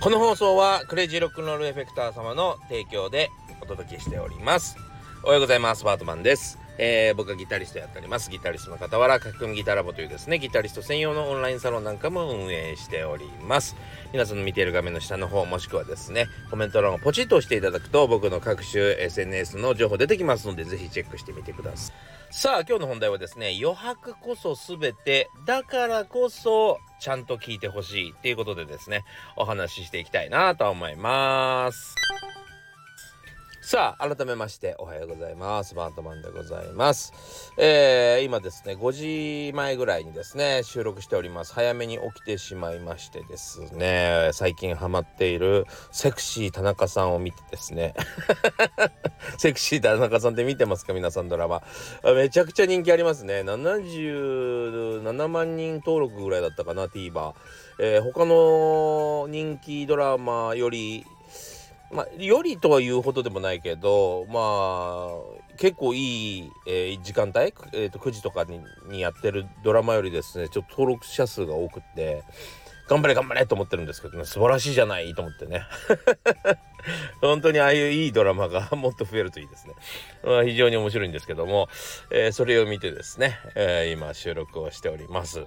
この放送はクレイジーロックンロールエフェクター様の提供でお届けしております。おはようございます。バートマンです。えー、僕はギタリストやっております。ギタリストの傍ら書き込みギタラボというですねギタリスト専用のオンラインサロンなんかも運営しております。皆さんの見ている画面の下の方もしくはですねコメント欄をポチッと押していただくと僕の各種 SNS の情報出てきますのでぜひチェックしてみてください。さあ今日の本題はですね余白こそ全てだからこそちゃんと聞いてほしいっていうことでですねお話ししていきたいなと思います。さあ改めましておはようございます。バートマンでございます。えー、今ですね5時前ぐらいにですね収録しております。早めに起きてしまいましてですね最近ハマっているセクシー田中さんを見てですね。セクシー田中さんって見てますか？皆さんドラマ。めちゃくちゃ人気ありますね。77万人登録ぐらいだったかな TVer、えー、他の人気ドラマよりまあ、よりとは言うほどでもないけど、まあ、結構いい、えー、時間帯、えーと、9時とかににやってるドラマよりですね、ちょっと登録者数が多くって、頑張れ頑張れと思ってるんですけどね、素晴らしいじゃないと思ってね。本当にああいういいドラマが もっと増えるといいですね。まあ、非常に面白いんですけども、えー、それを見てですね、えー、今収録をしております。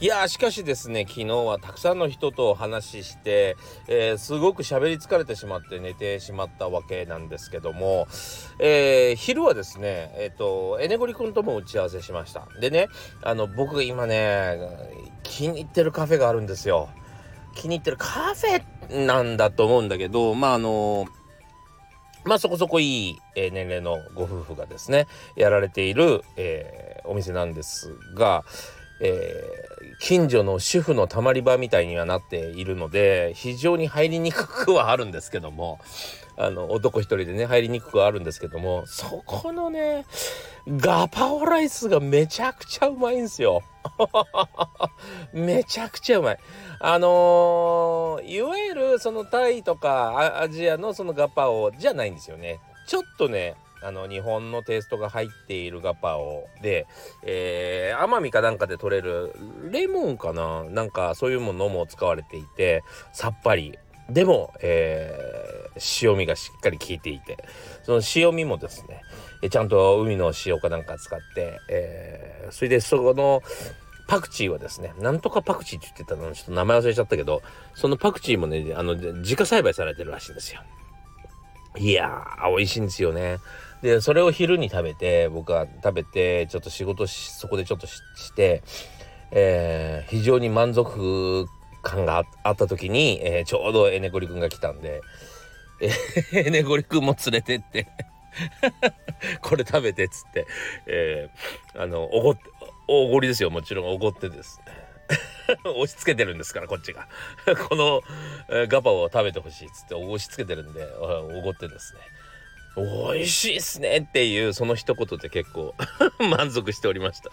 いやしかしですね昨日はたくさんの人とお話しして、えー、すごく喋り疲れてしまって寝てしまったわけなんですけども、えー、昼はですねえっ、ー、とエネゴリ君とも打ち合わせしました。でねあの僕が今ね気に入ってるカフェがあるんですよ。気に入ってるカフェなんだと思うんだけどまああのまあそこそこいい、え年齢のご夫婦がですねやられている、えお店なんですが、えー、近所の主婦のたまり場みたいにはなっているので非常に入りにくくはあるんですけどもあの男一人でね入りにくくはあるんですけどもそこのねガパオライスがめちゃくちゃうまいんですよ。めちゃくちゃうまい。あのー、いわゆるそのタイとかアジアのそのガパオじゃないんですよね。ちょっとねあの日本のテイストが入っているガパオで、えー、奄美かなんかで取れるレモンかな？なんかそういうものも使われていてさっぱりでも、えー、塩味がしっかり効いていてその塩味もですねちゃんと海の塩かなんか使って、えー、それでそこのパクチーはですね、なんとかパクチーって言ってたのちょっと名前忘れちゃったけど、そのパクチーもね、あの、自家栽培されてるらしいんですよ。いやー、美味しいんですよね。でそれを昼に食べて僕は食べてちょっと仕事そこでちょっとして、えー、非常に満足感があった時に、えー、ちょうどエネゴリ君が来たんで、えー、エネゴリ君も連れてって これ食べてっつって、えー、あのおごっおごりですよ。もちろんおごってです。押し付けてるんですからこっちが。この、えー、ガパを食べてほしいっつって押し付けてるんでおごってですね。美味しいっすねっていうその一言で結構 満足しておりました。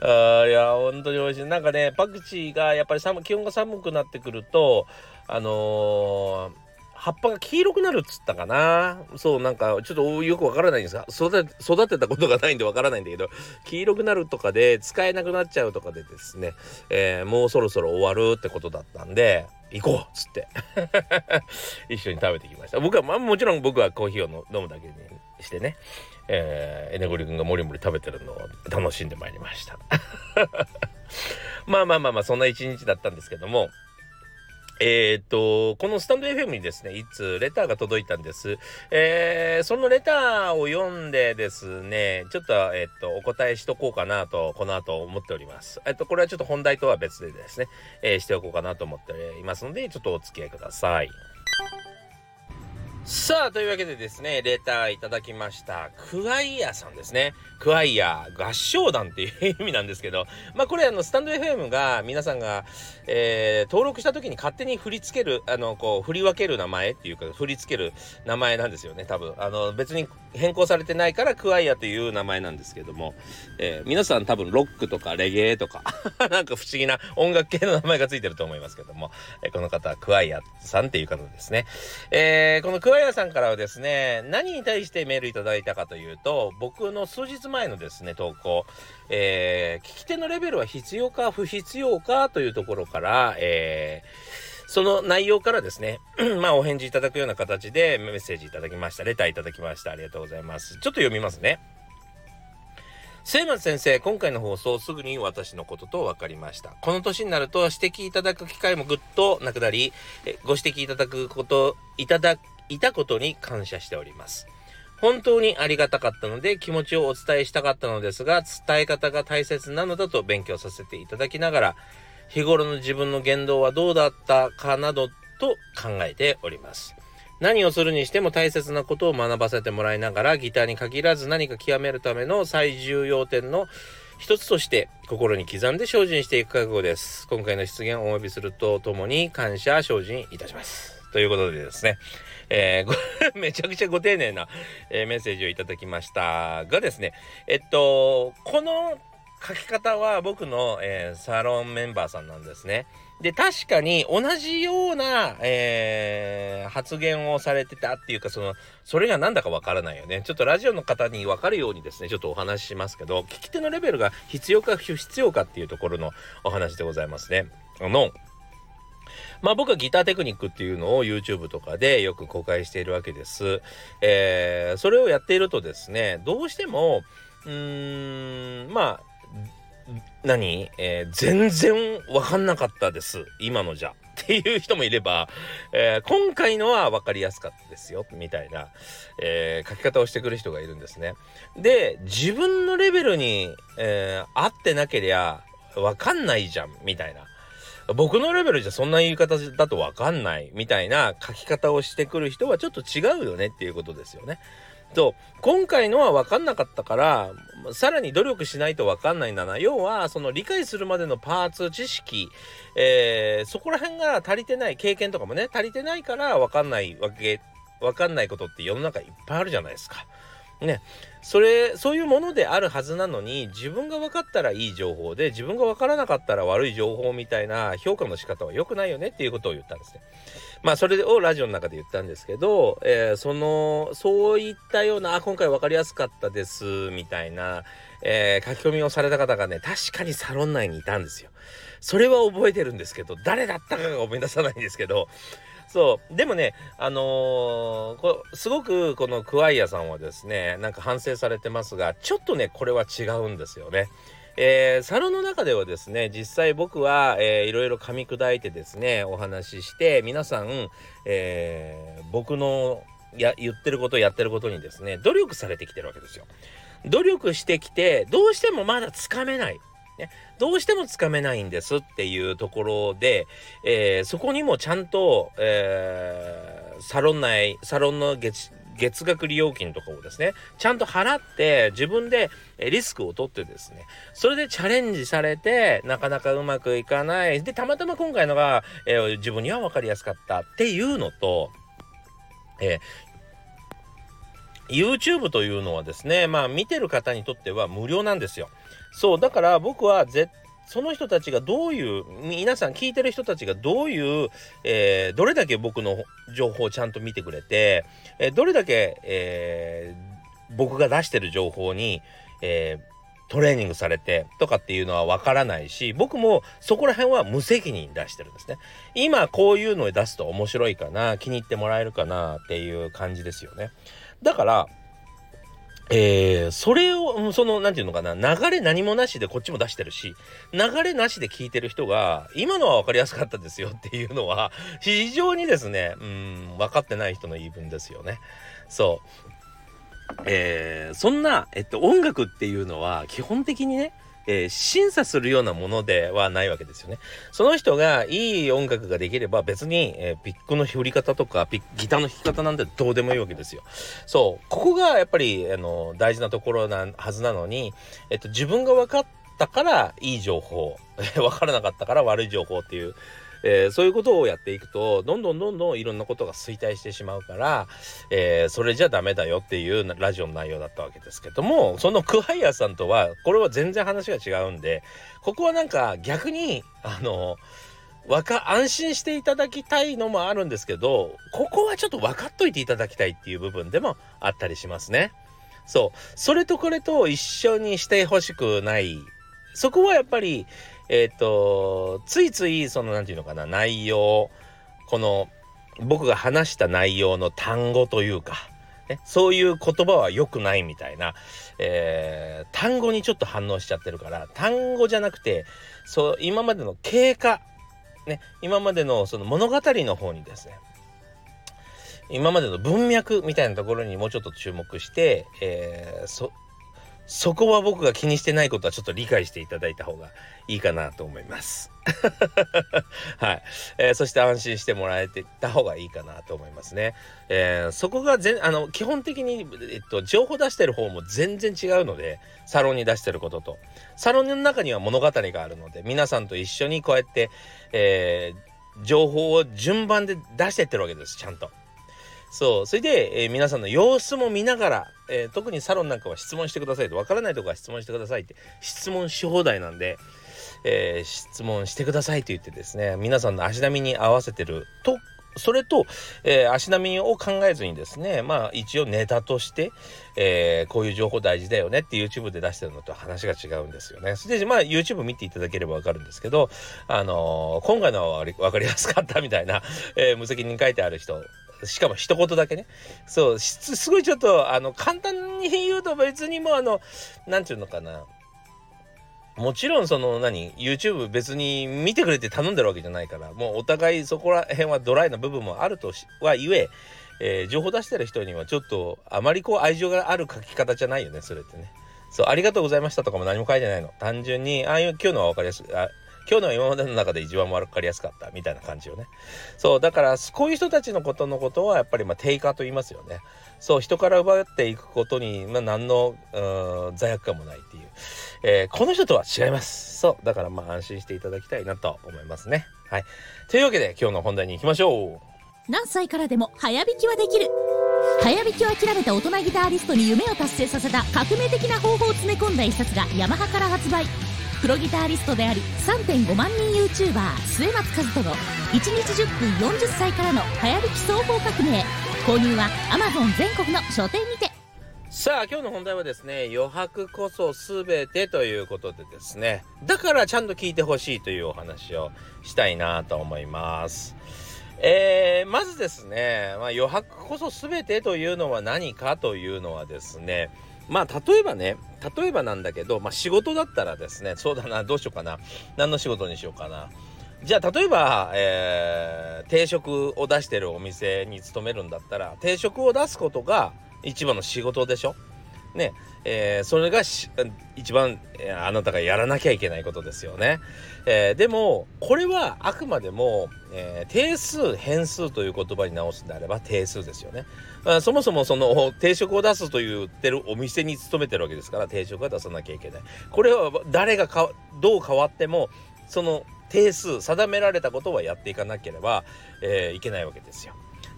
あいや本当に美味しい。なんかねパクチーがやっぱり寒気温が寒くなってくるとあのー葉っぱが黄色くなるっつったかな。そうなんかちょっとよくわからないんですが育てたことがないんでわからないんだけど黄色くなるとかで使えなくなっちゃうとかでですね、えー、もうそろそろ終わるってことだったんで行こうっつって。一緒に食べてきました。僕は、まあ、もちろん僕はコーヒーを飲むだけにしてね、えー、エネゴリ君がもりもり食べてるのを楽しんでまいりました。まあまあまあまあそんな一日だったんですけどもえっ、と、このスタンド FM にですね、いつレターが届いたんです。えー、そのレターを読んでですね、ちょっと、えっ、と、お答えしとこうかなと、この後思っております。えっ、と、これはちょっと本題とは別でですね、えー、しておこうかなと思っていますので、ちょっとお付き合いください。さあ、というわけでですね、レターいただきました。クワイヤーさんですね。クワイヤー、合唱団っていう意味なんですけど、まあこれあの、スタンド FM が皆さんが、えー、登録した時に勝手に振り付ける、あの、こう、振り分ける名前っていうか、振り付ける名前なんですよね、多分。あの、別に変更されてないからクワイアという名前なんですけども、えー、皆さん多分ロックとかレゲエとか なんか不思議な音楽系の名前がついてると思いますけども、えー、この方クワイアさんっていう方ですね。えー、このクワイアさんからはですね、何に対してメールいただいたかというと、僕の数日前のですね、投稿、えー、聞き手のレベルは必要か不必要かというところから、えーその内容からですね、まあお返事いただくような形でメッセージいただきました。レターいただきました。ありがとうございます。ちょっと読みますね。末松先生、今回の放送すぐに私のことと分かりました。この年になると指摘いただく機会もぐっとなくなり、ご指摘いただくこと、いただ、いたことに感謝しております。本当にありがたかったので気持ちをお伝えしたかったのですが、伝え方が大切なのだと勉強させていただきながら、日頃の自分の言動はどうだったかなどと考えております。何をするにしても大切なことを学ばせてもらいながらギターに限らず何か極めるための最重要点の一つとして心に刻んで精進していく覚悟です。今回の出現をお詫びするとともに感謝精進いたします。ということでですね、えー、めちゃくちゃご丁寧な、えー、メッセージをいただきましたがですね、えっと、この書き方は僕の、えー、サロンメンバーさんなんですね。で、確かに同じような、えー、発言をされてたっていうか、その、それが何だかわからないよね。ちょっとラジオの方にわかるようにですね、ちょっとお話ししますけど、聞き手のレベルが必要か不必要かっていうところのお話でございますね。あの、まあ僕はギターテクニックっていうのを YouTube とかでよく公開しているわけです。えー、それをやっているとですね、どうしても、うーん、まあ、何、えー、全然わかんなかったです。今のじゃ。っていう人もいれば、えー、今回のは分かりやすかったですよ。みたいな、えー、書き方をしてくる人がいるんですね。で、自分のレベルに、えー、合ってなけりゃわかんないじゃん。みたいな。僕のレベルじゃそんな言い方だとわかんない。みたいな書き方をしてくる人はちょっと違うよねっていうことですよね。と今回のは分かんなかったからさらに努力しないと分かんないんだな要はその理解するまでのパーツ知識、えー、そこら辺が足りてない経験とかもね足りてないから分かんないわけ分かんないことって世の中いっぱいあるじゃないですか。ねそれそういうものであるはずなのに自分が分かったらいい情報で自分が分からなかったら悪い情報みたいな評価の仕方は良くないよねっていうことを言ったんですね。まあそれをラジオの中で言ったんですけど、えー、そのそういったようなあ今回分かりやすかったですみたいな、えー、書き込みをされた方がね確かにサロン内にいたんですよ。それは覚えてるんですけど誰だったかが思い出さないんですけどそうでもねあのー、こすごくこのクワイアさんはですねなんか反省されてますがちょっとねこれは違うんですよね。えー、サロンの中ではですね実際僕は、えー、いろいろ噛み砕いてですねお話しして皆さん、えー、僕のや言ってることやってることにですね努力されてきてるわけですよ。努力してきてどうしてもまだつかめない。ね、どうしてもつかめないんですっていうところで、えー、そこにもちゃんと、えー、サロン内サロンの月月額利用金とかをですね、ちゃんと払って自分でリスクを取ってですね、それでチャレンジされて、なかなかうまくいかない。で、たまたま今回のが、えー、自分には分かりやすかったっていうのと、えー、YouTube というのはですね、まあ見てる方にとっては無料なんですよ。そう、だから僕は絶その人たちがどういう皆さん聞いてる人たちがどういう、えー、どれだけ僕の情報をちゃんと見てくれて、えー、どれだけ、えー、僕が出してる情報に、えトレーニングされてとかっていうのはわからないし僕もそこら辺は無責任出してるんですね今こういうのを出すと面白いかな気に入ってもらえるかなっていう感じですよねだからえー、それを、その、なんていうのかな、流れ何もなしでこっちも出してるし、流れなしで聞いてる人が、今のは分かりやすかったですよっていうのは、非常にですね、うん、分かってない人の言い分ですよね。そう。えー、そんな、えっと、音楽っていうのは、基本的にね、えー、審査するようなものではないわけですよね。その人がいい音楽ができれば別に、えー、ピックの振り方とかギターの弾き方なんてどうでもいいわけですよ。そう。ここがやっぱりあの大事なところなはずなのに、えっと、自分が分かったからいい情報、分からなかったから悪い情報っていうえー、そういうことをやっていくとどんどんどんどんいろんなことが衰退してしまうから、えー、それじゃダメだよっていうラジオの内容だったわけですけどもそのクワイアさんとはこれは全然話が違うんでここはなんか逆にあのわか安心していただきたいのもあるんですけどここはちょっと分かっといていただきたいっていう部分でもあったりしますね。そうそれとこれと一緒にしてほしくないそこはやっぱりえっ、ー、とついついその何て言うのかな内容この僕が話した内容の単語というか、ね、そういう言葉は良くないみたいな、えー、単語にちょっと反応しちゃってるから単語じゃなくてそう今までの経過ね今までのその物語の方にですね今までの文脈みたいなところにもうちょっと注目して、えー、そそこは僕が気にしてないことはちょっと理解していただいた方がいいかなと思います。はい、えー、そして安心してもらえてた方がいいかなと思いますね。えー、そこが全あの基本的に、えっと、情報出してる方も全然違うのでサロンに出してることとサロンの中には物語があるので皆さんと一緒にこうやって、えー、情報を順番で出してってるわけですちゃんと。そう。それで、えー、皆さんの様子も見ながら、えー、特にサロンなんかは質問してくださいと。わからないとこは質問してくださいって。質問し放題なんで、えー、質問してくださいと言ってですね皆さんの足並みに合わせてる。とそれと、えー、足並みを考えずにですねまあ一応ネタとして、えー、こういう情報大事だよねって YouTube で出してるのと話が違うんですよね。それでまあ YouTube 見ていただければわかるんですけどあのー、今回のは分かりやすかったみたいな、え無責任書いてある人しかも一言だけね。そう、すごいちょっと、あの、簡単に言うと別にもうあの、なんていうのかな。もちろんその何 YouTube 別に見てくれて頼んでるわけじゃないからもうお互いそこら辺はドライな部分もあるとは言ええー、情報出してる人にはちょっとあまりこう愛情がある書き方じゃないよねそれってね。そうありがとうございましたとかも何も書いてないの単純にああいう今日のは分かりやすい今日の今までの中で一番分かりやすかったみたいな感じよね。そうだからこういう人たちのことのことはやっぱりまあ定価と言いますよね。そう人から奪っていくことに、まあ、何の罪悪感もないっていう、えー、この人とは違います。そうだからまあ安心していただきたいなと思いますね。はい。というわけで今日の本題に行きましょう。何歳からでも早弾きはできる早弾きを諦めた大人ギタリストに夢を達成させた革命的な方法を詰め込んだ一冊がヤマハから発売プロギタリストであり3.5万人 YouTuber 末松和人の1日10分40歳からの早弾き双方革命。購入は Amazon 全国の書店にて。さあ今日の本題はですね余白こそ全てということでですね。だからちゃんと聞いてほしいというお話をしたいなと思います。えー、まずですね、まあ、余白こそ全てというのは何かというのはですねまあ例えばね例えばなんだけど、まあ、仕事だったらですねそうだなどうしようかな。何の仕事にしようかな。じゃあ例えば、えー、定食を出してるお店に勤めるんだったら定食を出すことが一番の仕事でしょ？ねえー、それが一番、え、あなたがやらなきゃいけないことですよね。えー、でもこれはあくまでも、え定数変数という言葉に直すんであれば定数ですよね。あそもそもその定食を出すと言ってるお店に勤めてるわけですから定食は出さなきゃいけない。これは誰がかどう変わってもその定数定められたことはやっていかなければ、えいけないわけですよ。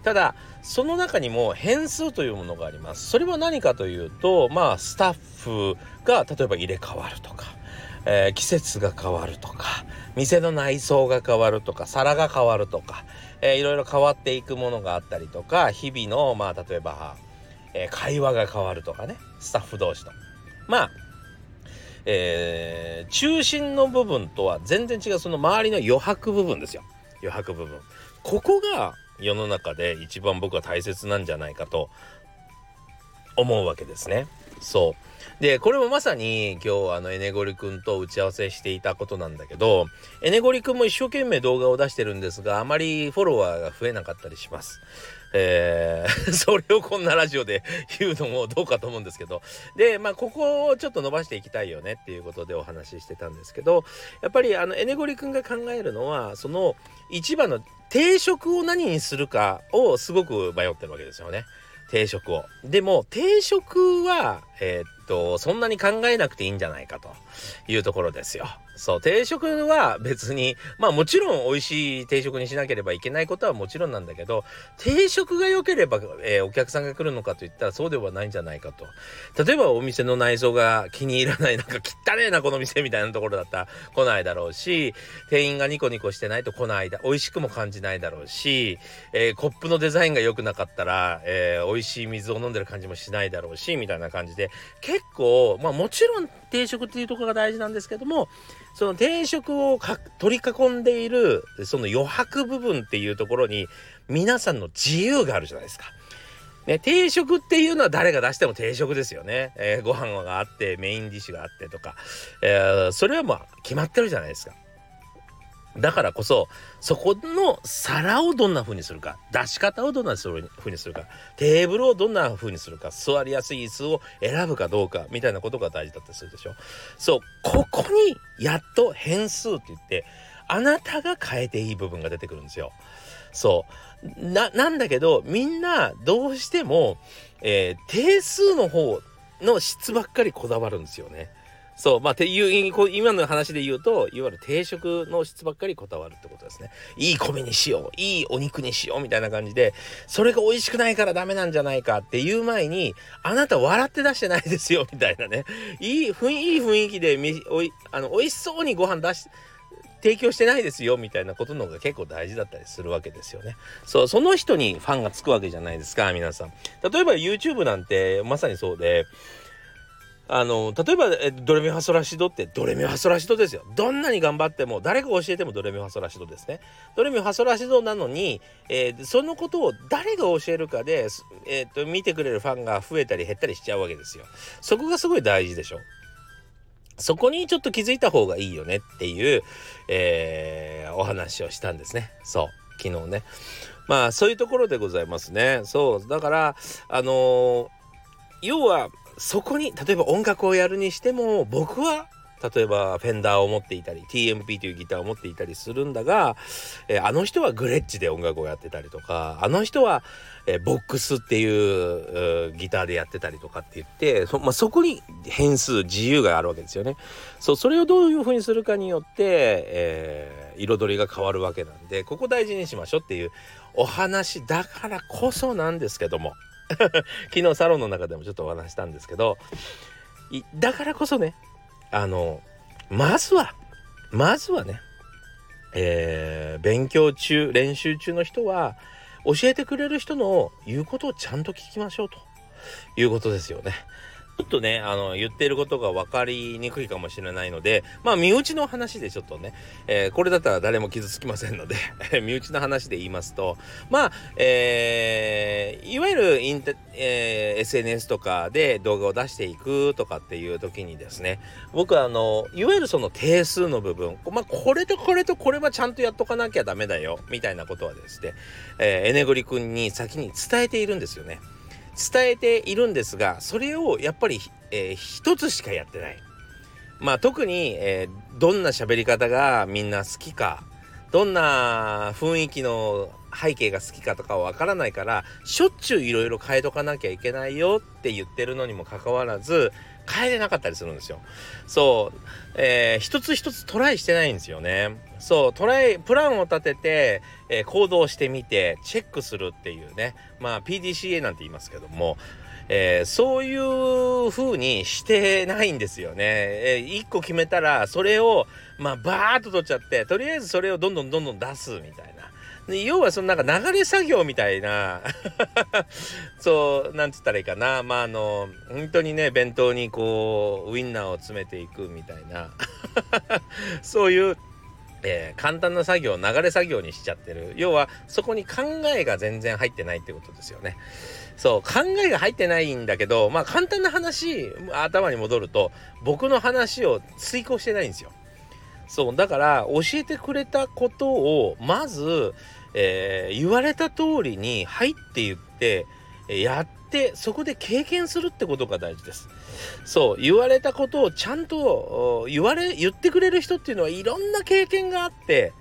ただその中にも変数というものがあります。それは何かというとまあスタッフが例えば入れ替わるとか、えー、季節が変わるとか店の内装が変わるとか皿が変わるとか、えー、いろいろ変わっていくものがあったりとか日々のまあ例えば、えー、会話が変わるとかねスタッフ同士と。まあえー、中心の部分とは全然違うその周りの余白部分ですよ。余白部分。ここが世の中で一番僕は大切なんじゃないかと思うわけですね。そうでこれもまさに今日あのエネゴリ君と打ち合わせしていたことなんだけどエネゴリ君も一生懸命動画を出してるんですがあまりフォロワーが増えなかったりします。えー、それをこんなラジオで言うのもどうかと思うんですけどでまあここをちょっと伸ばしていきたいよねっていうことでお話ししてたんですけどやっぱりあのエネゴリ君が考えるのはその一番の定食を何にするかをすごく迷ってるわけですよね。定食を。でも定食は、えー、っと、そんなに考えなくていいんじゃないかというところですよ。そう、定食は別に、まあもちろん美味しい定食にしなければいけないことはもちろんなんだけど、定食が良ければ、えー、お客さんが来るのかといったらそうではないんじゃないかと。例えばお店の内装が気に入らない、なんか汚ねえなこの店みたいなところだったら来ないだろうし、店員がニコニコしてないと来ないだ、美味しくも感じないだろうし、えー、コップのデザインが良くなかったら、えー、美味しい水を飲んでる感じもしないだろうし、みたいな感じで、結構、まあもちろん定食っていうところが大事なんですけども、その定食を取り囲んでいるその余白部分っていうところに皆さんの自由があるじゃないですか。ね、定食っていうのは誰が出しても定食ですよね。えー、ご飯があってメインディッシュがあってとか、えー、それはまあ決まってるじゃないですか。だからこそそこの皿をどんな風にするか出し方をどんな風にするかテーブルをどんな風にするか座りやすい椅子を選ぶかどうかみたいなことが大事だったりするでしょ。そうここにやっと変数って言ってあなたが変えていい部分が出てくるんですよ。そうななんだけどみんなどうしても、えー、定数の方の質ばっかりこだわるんですよね。そう、まあ、ていう、今の話で言うと、いわゆる定食の質ばっかりこだわるってことですね。いい米にしよう、いいお肉にしよう、みたいな感じで、それが美味しくないからダメなんじゃないかっていう前に、あなた笑って出してないですよ、みたいなね。いい、雰いい雰囲気でみ、おい、あの、美味しそうにご飯出し、提供してないですよみたいなことの方が結構大事だったりするわけですよね。そうその人にファンがつくわけじゃないですか皆さん。例えば YouTube なんてまさにそうであの例えばえドレミファソラシドってドレミファソラシドですよ。どんなに頑張っても誰が教えてもドレミファソラシドですね。ドレミファソラシドなのに、えー、そのことを誰が教えるかで、えーと、と見てくれるファンが増えたり減ったりしちゃうわけですよ。そこがすごい大事でしょ。そこにちょっと気づいた方がいいよねっていう、えー、お話をしたんですね。そう。昨日ね。まあそういうところでございますね。そう。だからあのー、要はそこに例えば音楽をやるにしても僕は例えばフェンダーを持っていたり TMP というギターを持っていたりするんだが、えー、あの人はグレッチで音楽をやってたりとかあの人は、えー、ボックスっていうギターでやってたりとかって言ってそ,、まあ、そこに変数自由があるわけですよね。そうそれをどういうふうにするかによって、えー、彩りが変わるわけなんでここ大事にしましょうっていうお話だからこそなんですけども。昨日サロンの中でもちょっとお話したんですけどだからこそねあのまずはまずはねえー、勉強中練習中の人は教えてくれる人の言うことをちゃんと聞きましょうということですよね。ちょっとね、あの、言ってることが分かりにくいかもしれないので、まあ、身内の話でちょっとね、えー、これだったら誰も傷つきませんので 身内の話で言いますと、まあ、えー、いわゆるインタ、えー、SNS とかで動画を出していくとかっていう時にですね、僕はあの、いわゆるその定数の部分、まあ、これとこれとこれはちゃんとやっとかなきゃダメだよ、みたいなことはですね、えー、エネグリ君に先に伝えているんですよね。伝えているんですがそれをやっぱり、えー、一つしかやってない。まあ特に、えー、どんな喋り方がみんな好きかどんな雰囲気の背景が好きかとかはわからないからしょっちゅういろいろ変えとかなきゃいけないよって言ってるのにもかかわらず変えれなかったりするんですよ。そう、えー、一つ一つトライしてないんですよね。そう、トライ、プランを立てて、えー、行動してみて、チェックするっていうね。まあ、PDCA なんて言いますけども、えー、そういう風にしてないんですよね。えー、1個決めたら、それを、まあ、バーッと取っちゃって、とりあえずそれをどんどんどんどん出すみたいな。要はそのなんか流れ作業みたいな。そうなんつったらいいかな。まああの本当にね弁当にこうウインナーを詰めていくみたいな。そういうえー、簡単な作業流れ作業にしちゃってる。要はそこに考えが全然入ってないってことですよね。そう考えが入ってないんだけどまあ簡単な話頭に戻ると僕の話を遂行してないんですよ。そうだから教えてくれたことをまず、えー、言われた通りに「はい」って言ってやってそこで経験するってことが大事です。そう言われたことをちゃんと言われ言ってくれる人っていうのはいろんな経験があって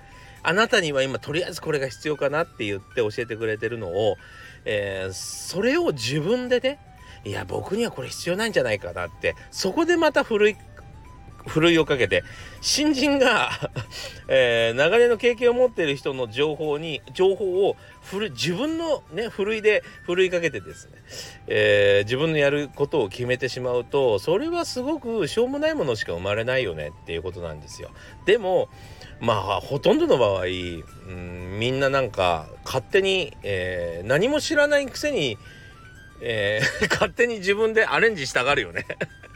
あなたには今とりあえずこれが必要かなって言って教えてくれてるのを、えー、それを自分でねいや僕にはこれ必要ないんじゃないかなってそこでまたふるいふるいをかけて新人が えー、長年の経験を持っている人の情報に情報をふる自分のねふるいでふるいかけてですね、えー、自分のやることを決めてしまうとそれはすごくしょうもないものしか生まれないよねっていうことなんですよ。でもまあほとんどの場合うんみんななんか勝手に、えー、何も知らないくせに、えー、勝手に自分でアレンジしたがるよね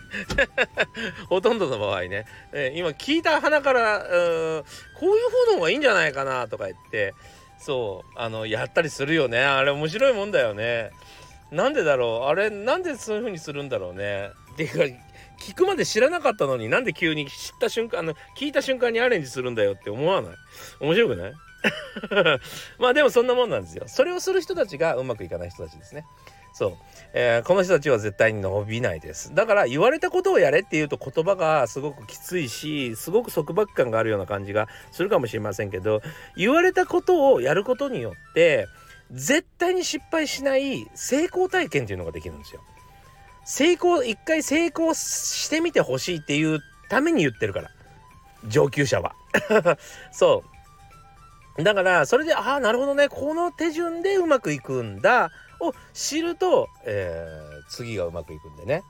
ほとんどの場合ね、えー、今聞いた鼻からうこういう方の方がいいんじゃないかなとか言ってそうあのやったりするよね。あれ面白いもんだよね。なんでだろう？あれなんでそういう風にするんだろうね。っていうか聞くまで知らなかったのになんで急に知った瞬間あの聞いた瞬間にアレンジするんだよって思わない？面白くない？まあでもそんなもんなんですよ。それをする人たちがうまくいかない人たちですね。そう、えー、この人たちは絶対に伸びないです。だから言われたことをやれっていうと言葉がすごくきついしすごく束縛感があるような感じがするかもしれませんけど言われたことをやることによって絶対に失敗しない成功体験っていうのができるんですよ。成功一回成功してみてほしいっていうために言ってるから。上級者は。そう。だからそれでああなるほどね。この手順でうまくいくんだ。を知ると、えー、次がうまくいくんでね。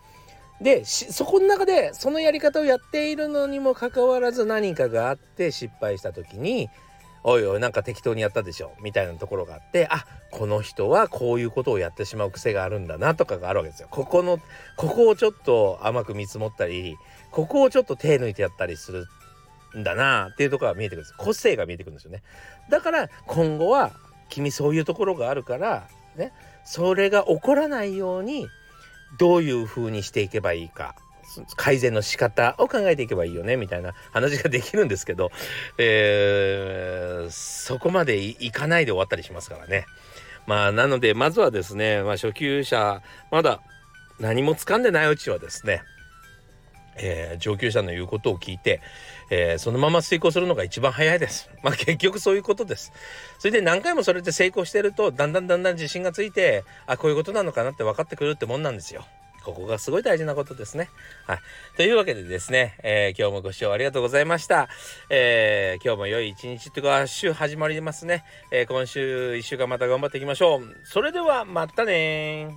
でそこの中でそのやり方をやっているのにもかかわらず何かがあって失敗した時に「おいおいなんか適当にやったでしょ」みたいなところがあってあこの人はこういうことをやってしまう癖があるんだなとかがあるわけですよ。ここのここをちょっと甘く見積もったりここをちょっと手抜いてやったりするんだなっていうところが見えてくるんです個性が見えてくるんですよね。だから今後は君そういうところがあるからねそれが起こらないようにどういう風にしていけばいいか改善の仕方を考えていけばいいよねみたいな話ができるんですけど、えー、そこまでいかないで終わったりしますからね。まあなのでまずはですね、まあ、初級者まだ何も掴んでないうちはですねえー、上級者の言うことを聞いて、えー、そのまま遂行するのが一番早いです。まあ結局そういうことです。それで何回もそれで成功してるとだんだんだんだん自信がついてあこういうことなのかなって分かってくるってもんなんですよ。ここがすごい大事なことですね。はい。というわけでですね、えー、今日もご視聴ありがとうございました。えー、今日も良い一日というか、週始まりますね。えー、今週一週間また頑張っていきましょう。それでは、またね